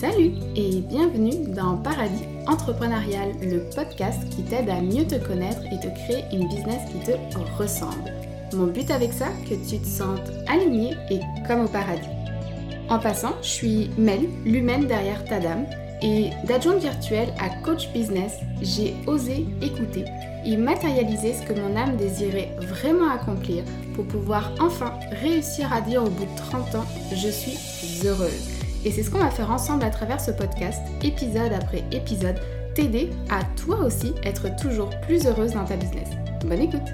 Salut et bienvenue dans Paradis Entrepreneurial, le podcast qui t'aide à mieux te connaître et te créer une business qui te ressemble. Mon but avec ça, que tu te sentes aligné et comme au paradis. En passant, je suis Mel, l'humaine derrière ta dame, et d'adjointe virtuelle à coach business, j'ai osé écouter et matérialiser ce que mon âme désirait vraiment accomplir pour pouvoir enfin réussir à dire au bout de 30 ans, je suis heureuse. Et c'est ce qu'on va faire ensemble à travers ce podcast, épisode après épisode, t'aider à toi aussi être toujours plus heureuse dans ta business. Bonne écoute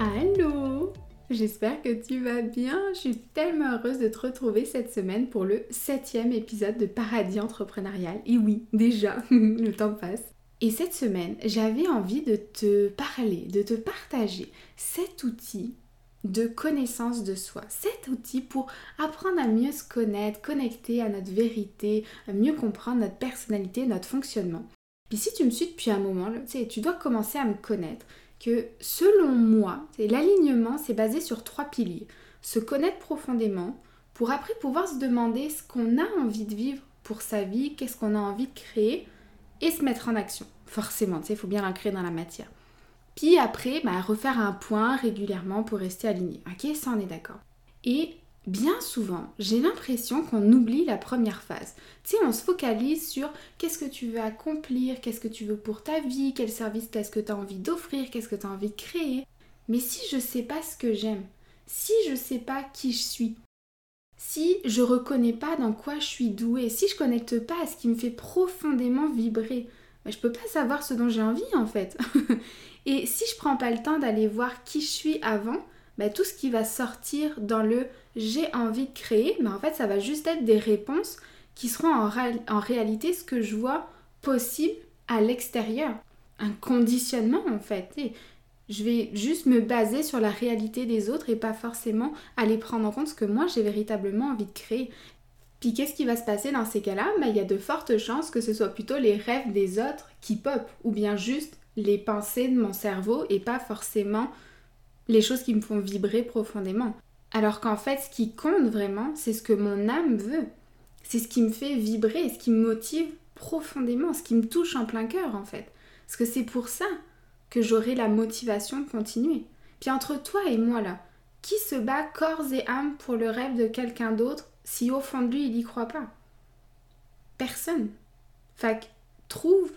Allô J'espère que tu vas bien. Je suis tellement heureuse de te retrouver cette semaine pour le septième épisode de Paradis Entrepreneurial. Et oui, déjà, le temps passe. Et cette semaine, j'avais envie de te parler, de te partager cet outil de connaissance de soi. Cet outil pour apprendre à mieux se connaître, connecter à notre vérité, à mieux comprendre notre personnalité, notre fonctionnement. Puis si tu me suis depuis un moment, tu dois commencer à me connaître que selon moi, l'alignement, c'est basé sur trois piliers. Se connaître profondément pour après pouvoir se demander ce qu'on a envie de vivre pour sa vie, qu'est-ce qu'on a envie de créer et se mettre en action. Forcément, il faut bien l'incréer dans la matière. Puis après, bah, refaire un point régulièrement pour rester aligné. Ok, ça on est d'accord. Et bien souvent, j'ai l'impression qu'on oublie la première phase. Tu sais, on se focalise sur qu'est-ce que tu veux accomplir, qu'est-ce que tu veux pour ta vie, quel service qu'est-ce que tu as envie d'offrir, qu'est-ce que tu as envie de créer. Mais si je sais pas ce que j'aime, si je sais pas qui je suis, si je reconnais pas dans quoi je suis douée, si je connecte pas à ce qui me fait profondément vibrer, bah, je peux pas savoir ce dont j'ai envie en fait. Et si je prends pas le temps d'aller voir qui je suis avant, bah, tout ce qui va sortir dans le j'ai envie de créer, en fait ça va juste être des réponses qui seront en, réalité ce que je vois possible à l'extérieur. Un conditionnement en fait. Je vais juste me baser sur la réalité des autres et pas forcément aller prendre en compte ce que moi j'ai véritablement envie de créer. Puis qu'est-ce qui va se passer dans ces cas-là? Bah, Il y a de fortes chances que ce soit plutôt les rêves des autres qui pop, ou bien juste les pensées de mon cerveau et pas forcément les choses qui me font vibrer profondément. Alors qu'en fait, ce qui compte vraiment, c'est ce que mon âme veut. C'est ce qui me fait vibrer, ce qui me motive profondément, ce qui me touche en plein cœur en fait. Parce que c'est pour ça que j'aurai la motivation de continuer. Puis entre toi et moi là, qui se bat corps et âme pour le rêve de quelqu'un d'autre si au fond de lui il n'y croit pas Personne. Fait trouve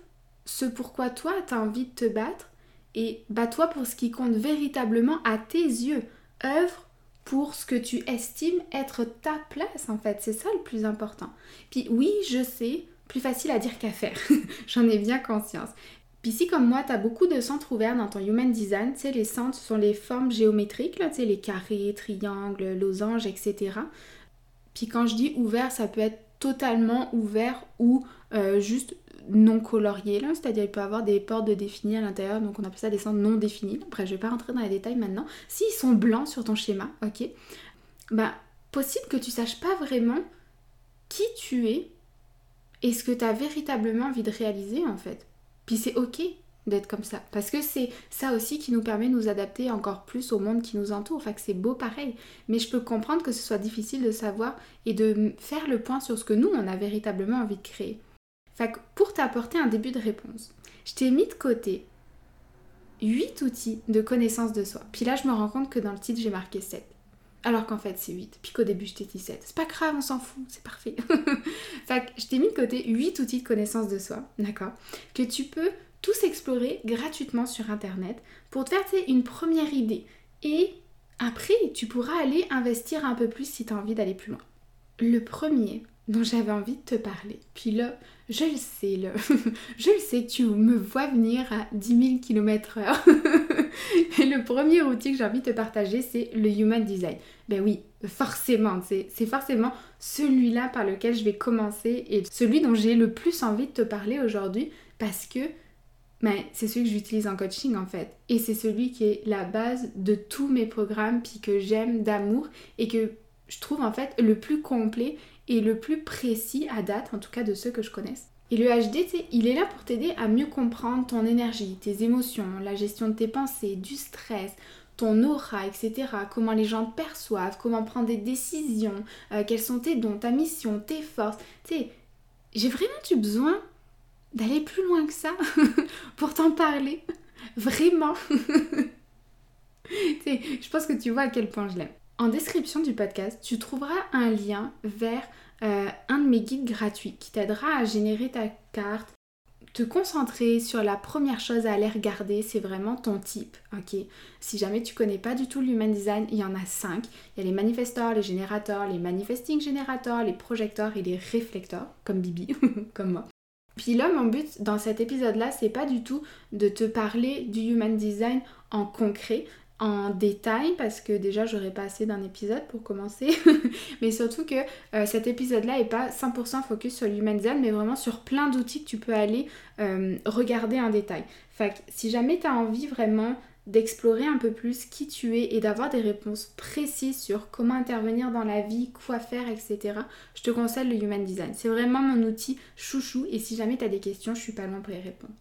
ce pourquoi toi tu as envie de te battre et bats-toi pour ce qui compte véritablement à tes yeux. Œuvre pour ce que tu estimes être ta place en fait, c'est ça le plus important. Puis oui, je sais, plus facile à dire qu'à faire, j'en ai bien conscience. Puis si comme moi, tu as beaucoup de centres ouverts dans ton Human Design, tu sais, les centres sont les formes géométriques, tu sais, les carrés, triangles, losanges, etc. Puis quand je dis ouvert, ça peut être totalement ouvert ou euh, juste non coloriés, là, c'est-à-dire il peut avoir des portes de définis à l'intérieur, donc on appelle ça des centres non définis. Après, je vais pas rentrer dans les détails maintenant. S'ils sont blancs sur ton schéma, ok, bah possible que tu saches pas vraiment qui tu es et ce que tu as véritablement envie de réaliser en fait. Puis c'est ok d'être comme ça. Parce que c'est ça aussi qui nous permet de nous adapter encore plus au monde qui nous entoure. Enfin, que c'est beau pareil. Mais je peux comprendre que ce soit difficile de savoir et de faire le point sur ce que nous, on a véritablement envie de créer pour t'apporter un début de réponse, je t'ai mis de côté 8 outils de connaissance de soi. Puis là, je me rends compte que dans le titre, j'ai marqué 7. Alors qu'en fait, c'est 8. Puis qu'au début, je t'ai dit 7. C'est pas grave, on s'en fout, c'est parfait. fait je t'ai mis de côté 8 outils de connaissance de soi, d'accord? Que tu peux tous explorer gratuitement sur Internet pour te faire une première idée. Et après, tu pourras aller investir un peu plus si tu as envie d'aller plus loin. Le premier dont j'avais envie de te parler. Puis là, je le sais, là. je le sais, tu me vois venir à 10 000 km h Et le premier outil que j'ai envie de te partager, c'est le Human Design. Ben oui, forcément, c'est forcément celui-là par lequel je vais commencer et celui dont j'ai le plus envie de te parler aujourd'hui parce que ben, c'est celui que j'utilise en coaching en fait. Et c'est celui qui est la base de tous mes programmes, puis que j'aime d'amour et que je trouve en fait le plus complet et le plus précis à date, en tout cas de ceux que je connaisse. Et le HD, il est là pour t'aider à mieux comprendre ton énergie, tes émotions, la gestion de tes pensées, du stress, ton aura, etc. Comment les gens perçoivent, comment prendre des décisions, euh, quels sont tes dons, ta mission, tes forces. Tu sais, j'ai vraiment eu besoin d'aller plus loin que ça pour t'en parler. Vraiment. je pense que tu vois à quel point je l'aime. En description du podcast, tu trouveras un lien vers euh, un de mes guides gratuits qui t'aidera à générer ta carte, te concentrer sur la première chose à aller regarder, c'est vraiment ton type, ok? Si jamais tu connais pas du tout l'human design, il y en a cinq. Il y a les manifestors, les générateurs, les manifesting générateurs, les projecteurs et les réflecteurs, comme Bibi, comme moi. Puis là, mon but dans cet épisode-là, c'est pas du tout de te parler du human design en concret, en détail parce que déjà j'aurais pas assez d'un épisode pour commencer. Mais surtout que euh, cet épisode là est pas 100% focus sur l'human design mais vraiment sur plein d'outils que tu peux aller euh, regarder en détail. Fait si jamais tu as envie vraiment d'explorer un peu plus qui tu es et d'avoir des réponses précises sur comment intervenir dans la vie, quoi faire, etc. Je te conseille le Human Design. C'est vraiment mon outil chouchou et si jamais tu as des questions, je suis pas loin pour y répondre.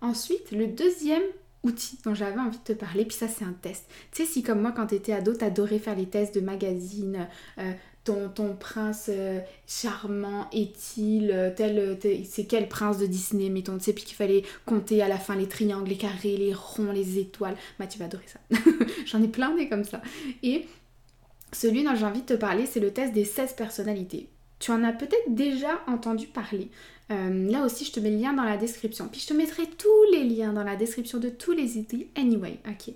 Ensuite, le deuxième outil dont j'avais envie de te parler, puis ça c'est un test. Tu sais, si comme moi quand t'étais ado, t'adorais faire les tests de magazines, euh, ton, prince euh, charmant est-il euh, tel, c'est quel prince de Disney, mettons, tu sais, puis qu'il fallait compter à la fin les triangles, les carrés, les ronds, les étoiles, bah tu vas adorer ça. J'en ai plein des comme ça. Et celui dont j'ai envie de te parler, c'est le test des 16 personnalités. Tu en as peut-être déjà entendu parler. Euh, là aussi, je te mets le lien dans la description. Puis je te mettrai tous les liens dans la description de tous les outils anyway. Ok.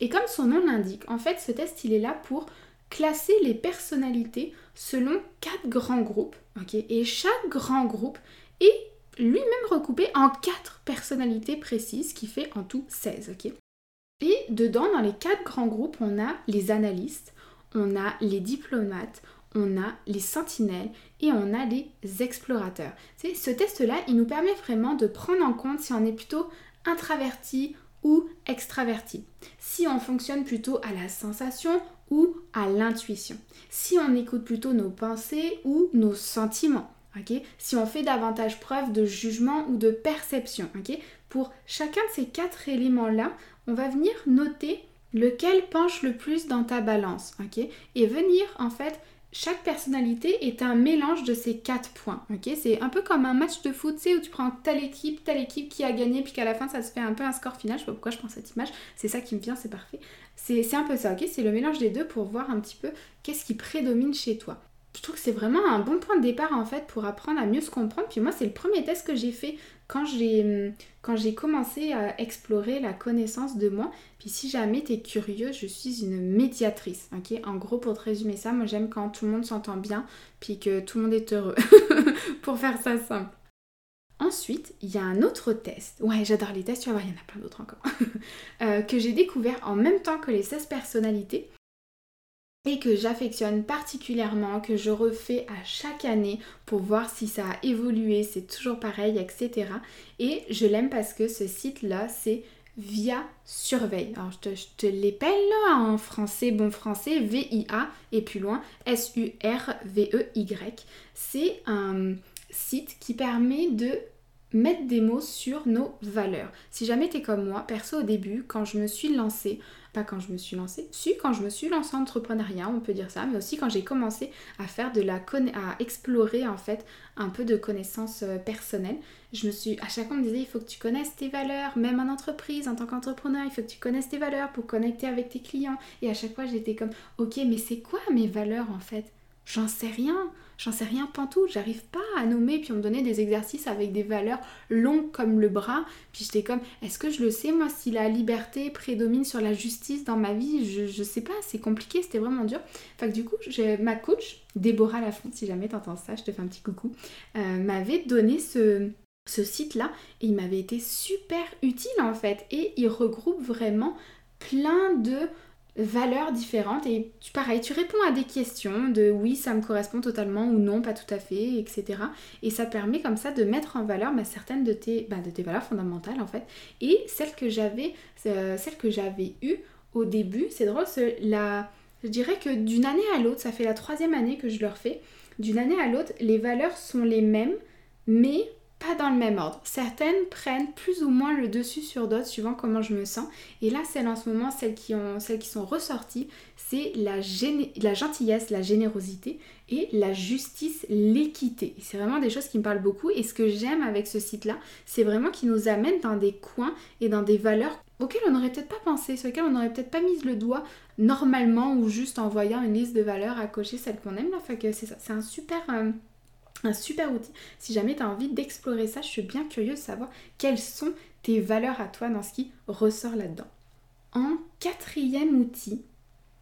Et comme son nom l'indique, en fait, ce test, il est là pour classer les personnalités selon quatre grands groupes. Ok. Et chaque grand groupe est lui-même recoupé en quatre personnalités précises, qui fait en tout 16. Ok. Et dedans, dans les quatre grands groupes, on a les analystes, on a les diplomates, on a les sentinelles et on a les explorateurs. ce test-là, il nous permet vraiment de prendre en compte si on est plutôt intraverti ou extraverti. Si on fonctionne plutôt à la sensation à l'intuition. Si on écoute plutôt nos pensées ou nos sentiments. si on fait davantage preuve de jugement ou de perception. Pour chacun de ces quatre éléments-là, on va venir noter lequel penche le plus dans ta balance. Et venir en fait chaque personnalité est un mélange de ces quatre points. ok? C'est un peu comme un match de foot, tu où tu prends telle équipe, telle équipe qui a gagné, puis qu'à la fin ça se fait un peu un score final. Je sais pas pourquoi je prends cette image, c'est ça qui me vient, c'est parfait. C'est un peu ça, ok? C'est le mélange des deux pour voir un petit peu qu'est-ce qui prédomine chez toi je trouve que c'est vraiment un bon point de départ en fait pour apprendre à mieux se comprendre. Puis moi, c'est le premier test que j'ai fait quand j'ai, j'ai commencé à explorer la connaissance de moi. Puis si jamais tu es curieux, je suis une médiatrice. ok? En gros, pour te résumer ça, moi j'aime quand tout le monde s'entend bien, puis que tout le monde est heureux. pour faire ça simple. Ensuite, il y a un autre test. Ouais, j'adore les tests, tu vas voir, il y en a plein d'autres encore. Euh, que j'ai découvert en même temps que les 16 personnalités et que j'affectionne particulièrement, que je refais à chaque année pour voir si ça a évolué, c'est toujours pareil, etc. Et je l'aime parce que ce site-là, c'est Via Surveille. Alors je te, je te l'épelle en français, bon français, V-I-A et plus loin, S-U-R-V-E-Y. C'est un site qui permet de mettre des mots sur nos valeurs. Si jamais tu es comme moi, perso au début, quand je me suis lancée, pas quand je me suis lancée, si quand je me suis lancée en entrepreneuriat, on peut dire ça, mais aussi quand j'ai commencé à faire de la à explorer en fait un peu de connaissances euh, personnelles. Je me suis à chaque fois on me disait il faut que tu connaisses tes valeurs, même en entreprise, en tant qu'entrepreneur, il faut que tu connaisses tes valeurs pour connecter avec tes clients. Et à chaque fois j'étais comme ok mais c'est quoi mes valeurs en fait? J'en sais rien. J'en sais rien pantoute, j'arrive pas à nommer, puis on me donnait des exercices avec des valeurs longues comme le bras, puis j'étais comme, est-ce que je le sais moi si la liberté prédomine sur la justice dans ma vie? Je, je sais pas, c'est compliqué, c'était vraiment dur. Fait que du coup, ma coach, Déborah Lafont, si jamais t'entends ça, je te fais un petit coucou, euh, m'avait donné ce, ce site-là et il m'avait été super utile en fait, et il regroupe vraiment plein de valeurs différentes et pareil, tu réponds à des questions de oui, ça me correspond totalement ou non, pas tout à fait, etc. Et ça permet comme ça de mettre en valeur bah, certaines de tes, bah, de tes valeurs fondamentales en fait. Et celles que j'avais, euh, celles que j'avais eues au début, c'est drôle, la, je dirais que d'une année à l'autre, ça fait la troisième année que je le refais, d'une année à l'autre, les valeurs sont les mêmes, mais pas dans le même ordre. Certaines prennent plus ou moins le dessus sur d'autres suivant comment je me sens. Et là, celles en ce moment, celles qui, ont, celles qui sont ressorties, c'est la, gentillesse, la générosité et la justice, l'équité. C'est vraiment des choses qui me parlent beaucoup. Et ce que j'aime avec ce site-là, c'est vraiment qu'il nous amène dans des coins et dans des valeurs auxquelles on n'aurait peut-être pas pensé, sur lesquelles on n'aurait peut-être pas mis le doigt normalement ou juste en voyant une liste de valeurs à cocher celles qu'on aime. Là. Fait que c'est ça, c'est un super... Euh, un super outil. Si jamais tu as envie d'explorer ça, je suis bien curieuse de savoir quelles sont tes valeurs à toi dans ce qui ressort là-dedans. En quatrième outil,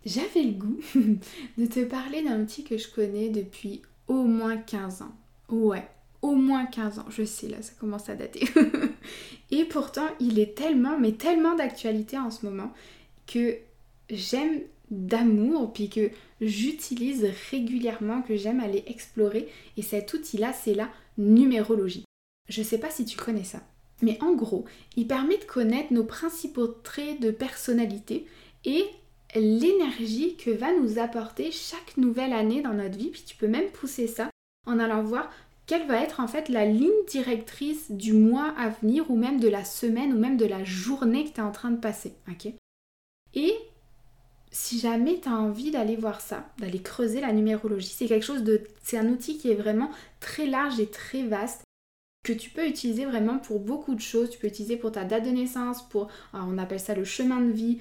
j'avais le goût de te parler d'un outil que je connais depuis au moins 15 ans. Ouais, au moins 15 ans, je sais là, ça commence à dater. Et pourtant, il est tellement, mais tellement d'actualité en ce moment que j'aime d'amour, puis que j'utilise régulièrement, que j'aime aller explorer. Et cet outil-là, c'est la numérologie. Je sais pas si tu connais ça. Mais en gros, il permet de connaître nos principaux traits de personnalité et l'énergie que va nous apporter chaque nouvelle année dans notre vie. Puis tu peux même pousser ça en allant voir quelle va être en fait la ligne directrice du mois à venir ou même de la semaine ou même de la journée que tu es en train de passer. Et si jamais tu as envie d'aller voir ça, d'aller creuser la numérologie, c'est quelque chose de. C'est un outil qui est vraiment très large et très vaste que tu peux utiliser vraiment pour beaucoup de choses. Tu peux utiliser pour ta date de naissance, pour. on appelle ça le chemin de vie.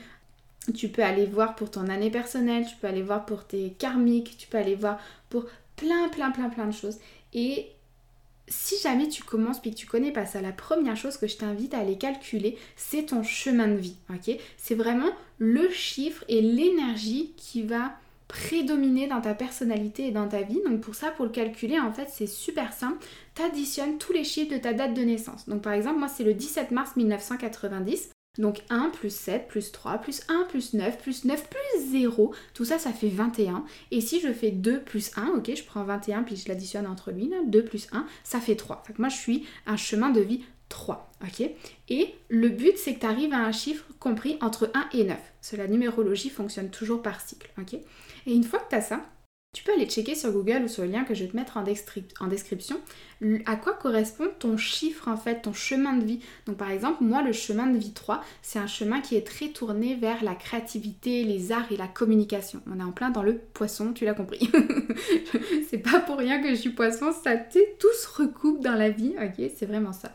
Tu peux aller voir pour ton année personnelle, tu peux aller voir pour tes karmiques, tu peux aller voir pour plein, plein, plein, plein de choses. Et si jamais tu commences puis que tu connais pas ça, la première chose que je t'invite à aller calculer, c'est ton chemin de vie. C'est vraiment le chiffre et l'énergie qui va prédominer dans ta personnalité et dans ta vie. Donc pour ça, pour le calculer, en fait, c'est super simple. Tu tous les chiffres de ta date de naissance. Donc par exemple, moi, c'est le 17 mars 1990. Donc 1 plus 7 plus 3 plus 1 plus 9 plus 9 plus 0, tout ça ça fait 21. Et si je fais 2 plus 1, ok, je prends 21 puis je l'additionne entre lui, 2 plus 1, ça fait 3. Fait moi je suis un chemin de vie 3, ok Et le but c'est que tu arrives à un chiffre compris entre 1 et 9. Parce que la numérologie fonctionne toujours par cycle, ok Et une fois que tu as ça, tu peux aller checker sur Google ou sur le lien que je vais te mettre en, description à quoi correspond ton chiffre en fait, ton chemin de vie. Donc par exemple, moi le chemin de vie 3, c'est un chemin qui est très tourné vers la créativité, les arts et la communication. On est en plein dans le poisson, tu l'as compris. c'est pas pour rien que je suis poisson, ça tout se recoupe dans la vie, ok C'est vraiment ça.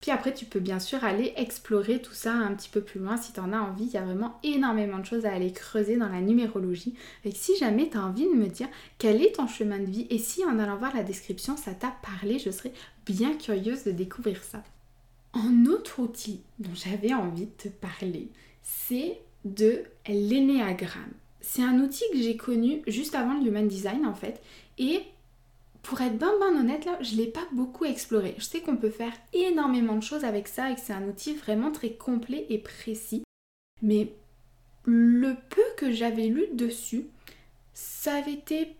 Puis après, tu peux bien sûr aller explorer tout ça un petit peu plus loin si tu en as envie. Il y a vraiment énormément de choses à aller creuser dans la numérologie. Et si jamais tu envie de me dire quel est ton chemin de vie et si en allant voir la description ça t'a parlé, je serais bien curieuse de découvrir ça. Un autre outil dont j'avais envie de te parler, c'est de l'énéagramme. C'est un outil que j'ai connu juste avant le Human Design en fait. Et pour être bien ben honnête là, je l'ai pas beaucoup exploré. Je sais qu'on peut faire énormément de choses avec ça et que c'est un outil vraiment très complet et précis. Mais le peu que j'avais lu dessus, ça avait été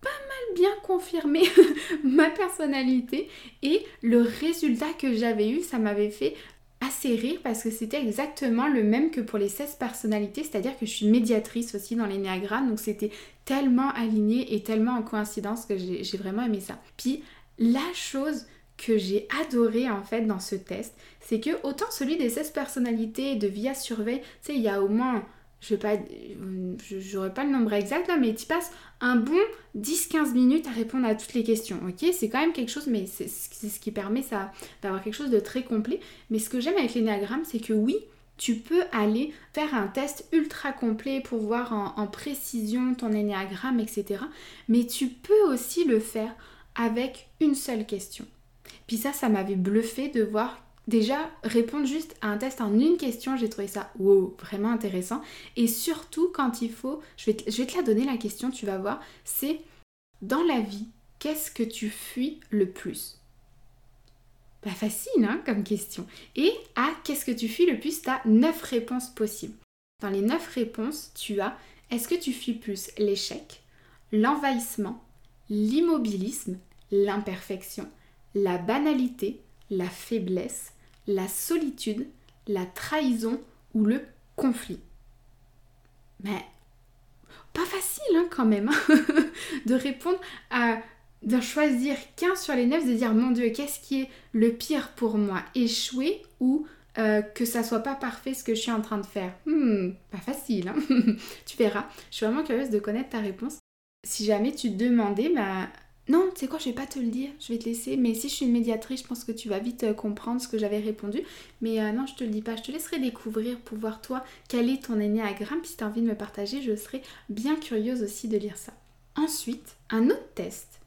pas mal bien confirmé ma personnalité et le résultat que j'avais eu, ça m'avait fait assez rire parce que c'était exactement le même que pour les 16 personnalités, c'est-à-dire que je suis médiatrice aussi dans l'énéagramme, donc c'était tellement aligné et tellement en coïncidence que j'ai vraiment aimé ça. Puis la chose que j'ai adoré en fait dans ce test, c'est que autant celui des 16 personnalités de Via Surveille, tu sais, il y a au moins je vais pas, j'aurais pas le nombre exact là, mais tu passes un bon 10-15 minutes à répondre à toutes les questions, ok? C'est quand même quelque chose, mais c'est ce qui permet ça d'avoir quelque chose de très complet. Mais ce que j'aime avec l'énéagramme, c'est que oui, tu peux aller faire un test ultra complet pour voir en, précision ton énéagramme, etc. Mais tu peux aussi le faire avec une seule question. Puis ça, ça m'avait bluffé de voir Déjà, répondre juste à un test en une question, j'ai trouvé ça wow, vraiment intéressant. Et surtout quand il faut, je vais, te, la donner la question, tu vas voir, c'est dans la vie, qu'est-ce que tu fuis le plus? Pas facile hein, comme question. Et à qu'est-ce que tu fuis le plus, tu as 9 réponses possibles. Dans les 9 réponses, tu as est-ce que tu fuis plus l'échec, l'envahissement, l'immobilisme, l'imperfection, la banalité, la faiblesse, la solitude, la trahison ou le conflit. Mais pas facile hein, quand même hein, de répondre à d'en choisir qu'un sur les neuf, de dire mon Dieu, qu'est-ce qui est le pire pour moi? Échouer ou euh, que ça soit pas parfait ce que je suis en train de faire? Hmm, pas facile, hein Tu verras. Je suis vraiment curieuse de connaître ta réponse. Si jamais tu te demandais, bah non, tu sais quoi, je vais pas te le dire, je vais te laisser. Mais si je suis une médiatrice, je pense que tu vas vite euh, comprendre ce que j'avais répondu. Mais euh, non, je te le dis pas, je te laisserai découvrir pour voir toi quel est ton énéagramme. Si tu as envie de me partager, je serai bien curieuse aussi de lire ça. Ensuite, un autre test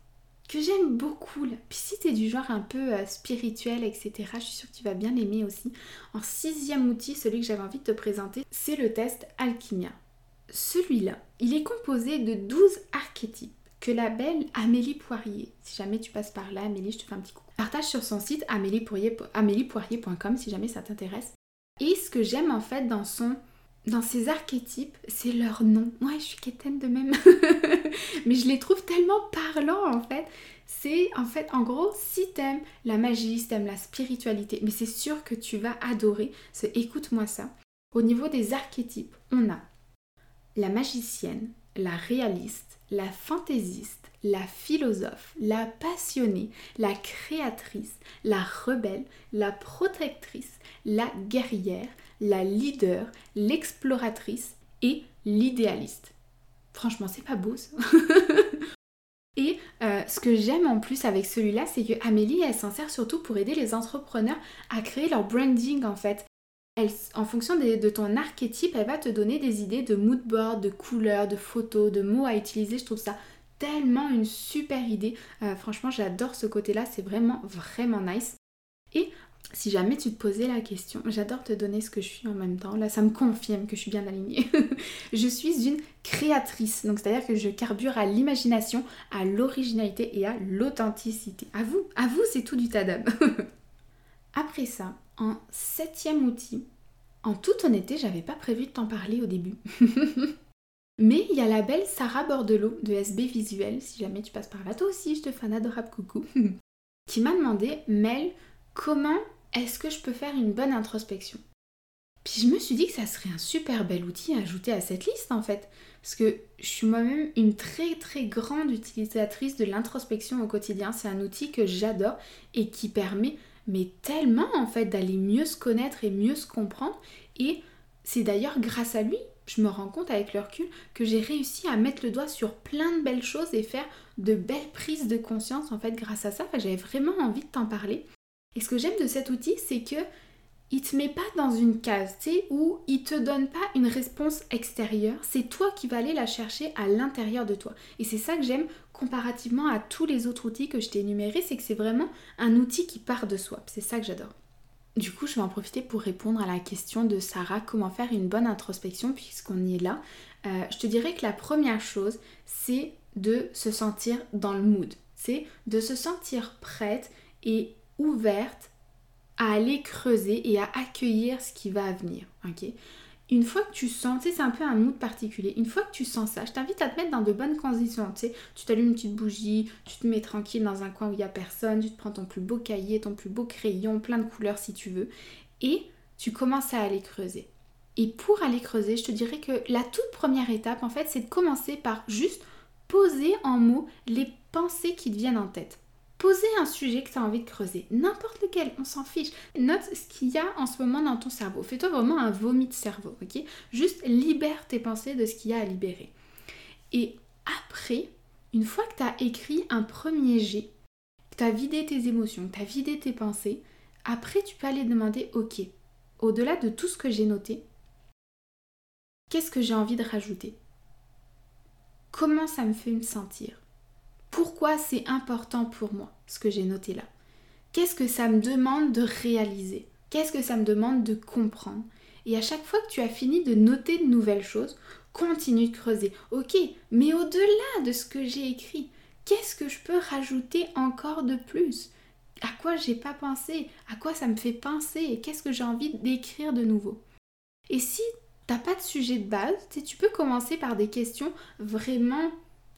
que j'aime beaucoup. Là. Puis si tu du genre un peu euh, spirituel, etc., je suis sûre que tu vas bien l'aimer aussi. En sixième outil, celui que j'avais envie de te présenter, c'est le test Alchimia. Celui-là, il est composé de 12 archétypes la belle Amélie Poirier, si jamais tu passes par là, Amélie, je te fais un petit coup, partage sur son site améliepoirier.com si jamais ça t'intéresse. Et ce que j'aime en fait dans son dans ces archétypes, c'est leur nom. Ouais, je suis quétaine de même. Mais je les trouve tellement parlants en fait. C'est en fait, en gros, si t'aimes la magie, si t'aimes la spiritualité, mais c'est sûr que tu vas adorer ce écoute-moi ça. Au niveau des archétypes, on a la magicienne, la réaliste, la fantaisiste, la philosophe, la passionnée, la créatrice, la rebelle, la protectrice, la guerrière, la leader, l'exploratrice et l'idéaliste. Franchement, c'est pas beau et euh, ce que j'aime en plus avec celui-là, c'est que Amélie, elle s'en sert surtout pour aider les entrepreneurs à créer leur branding en fait en fonction de, ton archétype, elle va te donner des idées de mood board, de couleurs, de photos, de mots à utiliser. Je trouve ça tellement une super idée. Euh, franchement, j'adore ce côté-là, c'est vraiment, vraiment nice. Et si jamais tu te posais la question, j'adore te donner ce que je suis en même temps. Là, ça me confirme que je suis bien alignée. je suis une créatrice, donc c'est-à-dire que je carbure à l'imagination, à l'originalité et à l'authenticité. À vous, à vous, c'est tout du tadam. Après ça, en septième outil, en toute honnêteté, j'avais pas prévu de t'en parler au début. Mais il y a la belle Sarah Bordelot de SB Visuel, si jamais tu passes par là, toi aussi, je te fais un adorable coucou, qui m'a demandé, Mel, comment est-ce que je peux faire une bonne introspection? Puis je me suis dit que ça serait un super bel outil à ajouter à cette liste en fait, parce que je suis moi-même une très très grande utilisatrice de l'introspection au quotidien. C'est un outil que j'adore et qui permet mais tellement en fait d'aller mieux se connaître et mieux se comprendre. Et c'est d'ailleurs grâce à lui, je me rends compte avec le recul, que j'ai réussi à mettre le doigt sur plein de belles choses et faire de belles prises de conscience en fait grâce à ça. J'avais vraiment envie de t'en parler. Et ce que j'aime de cet outil, c'est que il te met pas dans une case, tu sais, où il te donne pas une réponse extérieure, c'est toi qui vas aller la chercher à l'intérieur de toi. Et c'est ça que j'aime comparativement à tous les autres outils que je t'ai énumérés, c'est que c'est vraiment un outil qui part de soi. C'est ça que j'adore. Du coup, je vais en profiter pour répondre à la question de Sarah, comment faire une bonne introspection puisqu'on y est là. Euh, je te dirais que la première chose, c'est de se sentir dans le mood. C'est de se sentir prête et ouverte à aller creuser et à accueillir ce qui va venir. ok? Une fois que tu sens, tu sais, c'est un peu un mood particulier. Une fois que tu sens ça, je t'invite à te mettre dans de bonnes conditions. Tu sais, tu t'allumes une petite bougie, tu te mets tranquille dans un coin où il n'y a personne, tu te prends ton plus beau cahier, ton plus beau crayon, plein de couleurs si tu veux, et tu commences à aller creuser. Et pour aller creuser, je te dirais que la toute première étape, en fait, c'est de commencer par juste poser en mots les pensées qui te viennent en tête. Poser un sujet que tu as envie de creuser, n'importe lequel, on s'en fiche. Note ce qu'il y a en ce moment dans ton cerveau. Fais-toi vraiment un vomi de cerveau, ok? Juste libère tes pensées de ce qu'il y a à libérer. Et après, une fois que tu as écrit un premier jet, que tu as vidé tes émotions, que tu as vidé tes pensées, après tu peux aller demander, ok, au-delà de tout ce que j'ai noté, qu'est-ce que j'ai envie de rajouter? Comment ça me fait me sentir? Pourquoi c'est important pour moi, ce que j'ai noté là. Qu'est-ce que ça me demande de réaliser? Qu'est-ce que ça me demande de comprendre? Et à chaque fois que tu as fini de noter de nouvelles choses, continue de creuser. Ok, mais au-delà de ce que j'ai écrit, qu'est-ce que je peux rajouter encore de plus? À quoi j'ai pas pensé? À quoi ça me fait penser? Qu'est-ce que j'ai envie d'écrire de nouveau? Et si t'as pas de sujet de base, tu peux commencer par des questions vraiment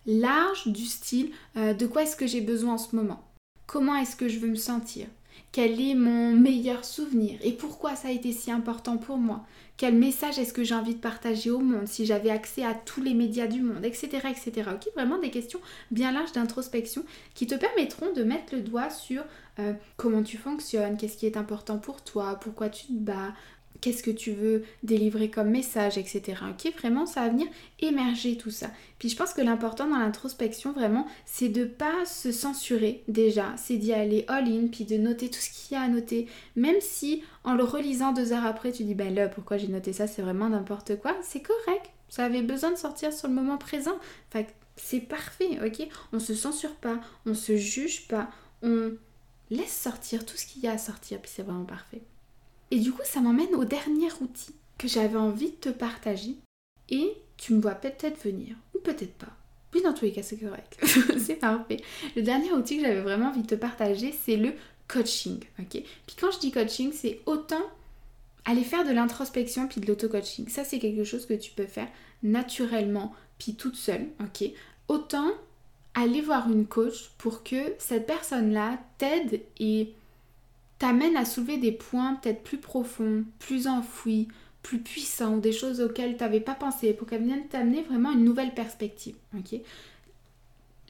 large du style euh, de quoi est-ce que j'ai besoin en ce moment? Comment est-ce que je veux me sentir? Quel est mon meilleur souvenir? Et pourquoi ça a été si important pour moi? Quel message est-ce que j'ai envie de partager au monde si j'avais accès à tous les médias du monde, etc. etc. Ok, vraiment des questions bien larges d'introspection qui te permettront de mettre le doigt sur euh, comment tu fonctionnes, qu'est-ce qui est important pour toi, pourquoi tu te bats, qu'est-ce que tu veux délivrer comme message, etc. Ok, vraiment, ça va venir émerger tout ça. Puis je pense que l'important dans l'introspection, vraiment, c'est de pas se censurer déjà, c'est d'y aller all-in, puis de noter tout ce qu'il y a à noter, même si en le relisant deux heures après, tu dis, ben là, pourquoi j'ai noté ça, c'est vraiment n'importe quoi, c'est correct, ça avait besoin de sortir sur le moment présent. Fait c'est parfait, ok? On se censure pas, on se juge pas, on laisse sortir tout ce qu'il y a à sortir, puis c'est vraiment parfait. Et du coup, ça m'emmène au dernier outil que j'avais envie de te partager. Et tu me vois peut-être venir, ou peut-être pas. Puis dans tous les cas, c'est correct. c'est parfait. Le dernier outil que j'avais vraiment envie de te partager, c'est le coaching. Puis quand je dis coaching, c'est autant aller faire de l'introspection puis de l'auto-coaching. Ça, c'est quelque chose que tu peux faire naturellement, puis toute seule. Ok? Autant aller voir une coach pour que cette personne-là t'aide et t'amène à soulever des points peut-être plus profonds, plus enfouis, plus puissants, des choses auxquelles tu n'avais pas pensé, pour qu'elle vienne t'amener vraiment une nouvelle perspective.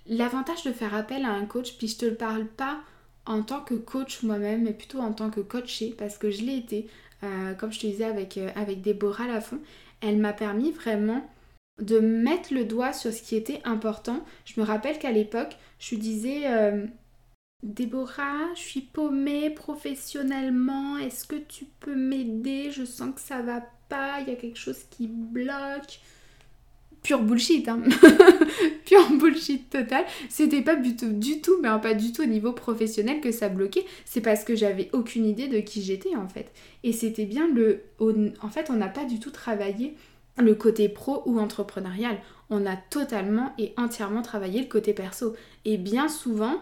L'avantage de faire appel à un coach, puis je te le parle pas en tant que coach moi-même, mais plutôt en tant que coachée, parce que je l'ai été, euh, comme je te disais avec, euh, avec Déborah Lafont, elle m'a permis vraiment de mettre le doigt sur ce qui était important. Je me rappelle qu'à l'époque, je disais... Euh, Déborah, je suis paumée professionnellement. Est-ce que tu peux m'aider? Je sens que ça va pas. Il y a quelque chose qui bloque. Pure bullshit, hein. Pure bullshit total. C'était pas du tout, du tout, mais pas du tout au niveau professionnel que ça bloquait. C'est parce que j'avais aucune idée de qui j'étais en fait. Et c'était bien le. En fait, on n'a pas du tout travaillé le côté pro ou entrepreneurial. On a totalement et entièrement travaillé le côté perso. Et bien souvent,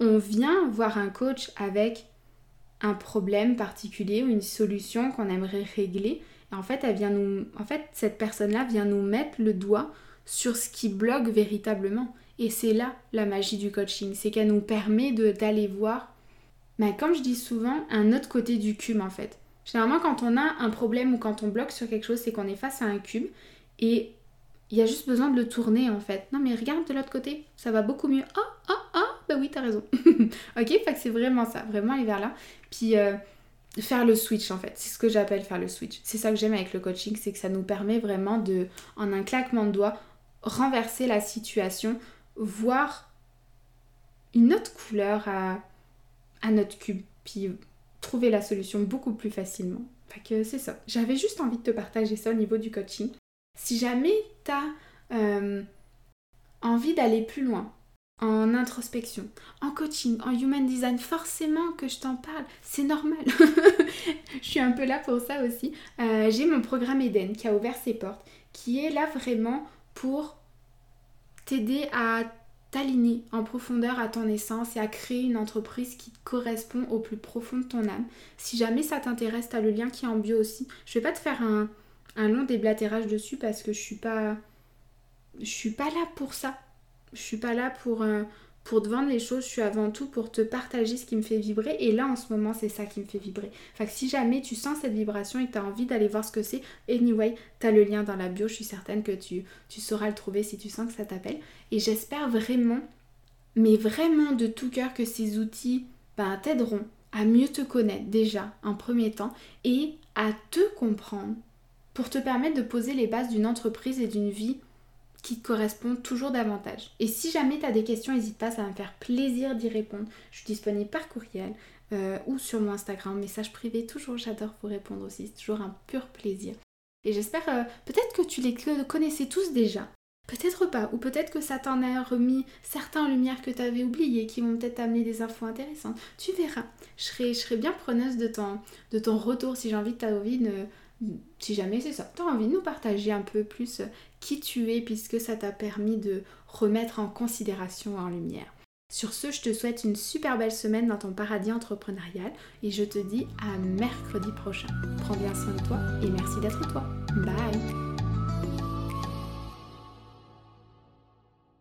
on vient voir un coach avec un problème particulier ou une solution qu'on aimerait régler. Et en fait, elle vient nous, en fait, cette personne-là vient nous mettre le doigt sur ce qui bloque véritablement. Et c'est là la magie du coaching, c'est qu'elle nous permet d'aller voir, comme je dis souvent, un autre côté du cube en fait. Généralement, quand on a un problème ou quand on bloque sur quelque chose, c'est qu'on est face à un cube et il y a juste besoin de le tourner en fait. Non mais regarde de l'autre côté, ça va beaucoup mieux. Ah, ah, ah, bah oui, t'as raison. ok, c'est vraiment ça, vraiment aller vers là. Puis euh, faire le switch en fait, c'est ce que j'appelle faire le switch. C'est ça que j'aime avec le coaching, c'est que ça nous permet vraiment de, en un claquement de doigts, renverser la situation, voir une autre couleur à, notre cube, puis trouver la solution beaucoup plus facilement. Fait que c'est ça. J'avais juste envie de te partager ça au niveau du coaching. Si jamais tu as euh, envie d'aller plus loin en introspection, en coaching, en human design, forcément que je t'en parle, c'est normal. je suis un peu là pour ça aussi. Euh, j'ai mon programme Eden qui a ouvert ses portes, qui est là vraiment pour t'aider à t'aligner en profondeur à ton essence et à créer une entreprise qui correspond au plus profond de ton âme. Si jamais ça t'intéresse, t'as le lien qui est en bio aussi. Je vais pas te faire un, un long déblatérage dessus parce que je suis pas je suis pas là pour ça. Je suis pas là pour euh, pour te vendre les choses, je suis avant tout pour te partager ce qui me fait vibrer et là en ce moment c'est ça qui me fait vibrer. Fait que si jamais tu sens cette vibration et que tu as envie d'aller voir ce que c'est, anyway, tu as le lien dans la bio, je suis certaine que tu, sauras le trouver si tu sens que ça t'appelle. Et j'espère vraiment, mais vraiment de tout cœur que ces outils ben, t'aideront à mieux te connaître déjà en premier temps et à te comprendre pour te permettre de poser les bases d'une entreprise et d'une vie qui te correspond toujours davantage. Et si jamais tu as des questions, n'hésite pas, ça va me faire plaisir d'y répondre. Je suis disponible par courriel euh, ou sur mon Instagram, message privé, toujours j'adore vous répondre aussi, c'est toujours un pur plaisir. Et j'espère euh, peut-être que tu les connaissais tous déjà, peut-être pas, ou peut-être que ça t'en a remis certains en lumière que tu avais oubliés, qui vont peut-être t'amener des infos intéressantes. Tu verras, je serai, je serai bien preneuse de ton, de ton retour si j'ai envie de ta vie si jamais c'est ça, tu as envie de nous partager un peu plus qui tu es puisque ça t'a permis de remettre en considération en lumière. Sur ce, je te souhaite une super belle semaine dans ton paradis entrepreneurial et je te dis à mercredi prochain. Prends bien soin de toi et merci d'être toi. Bye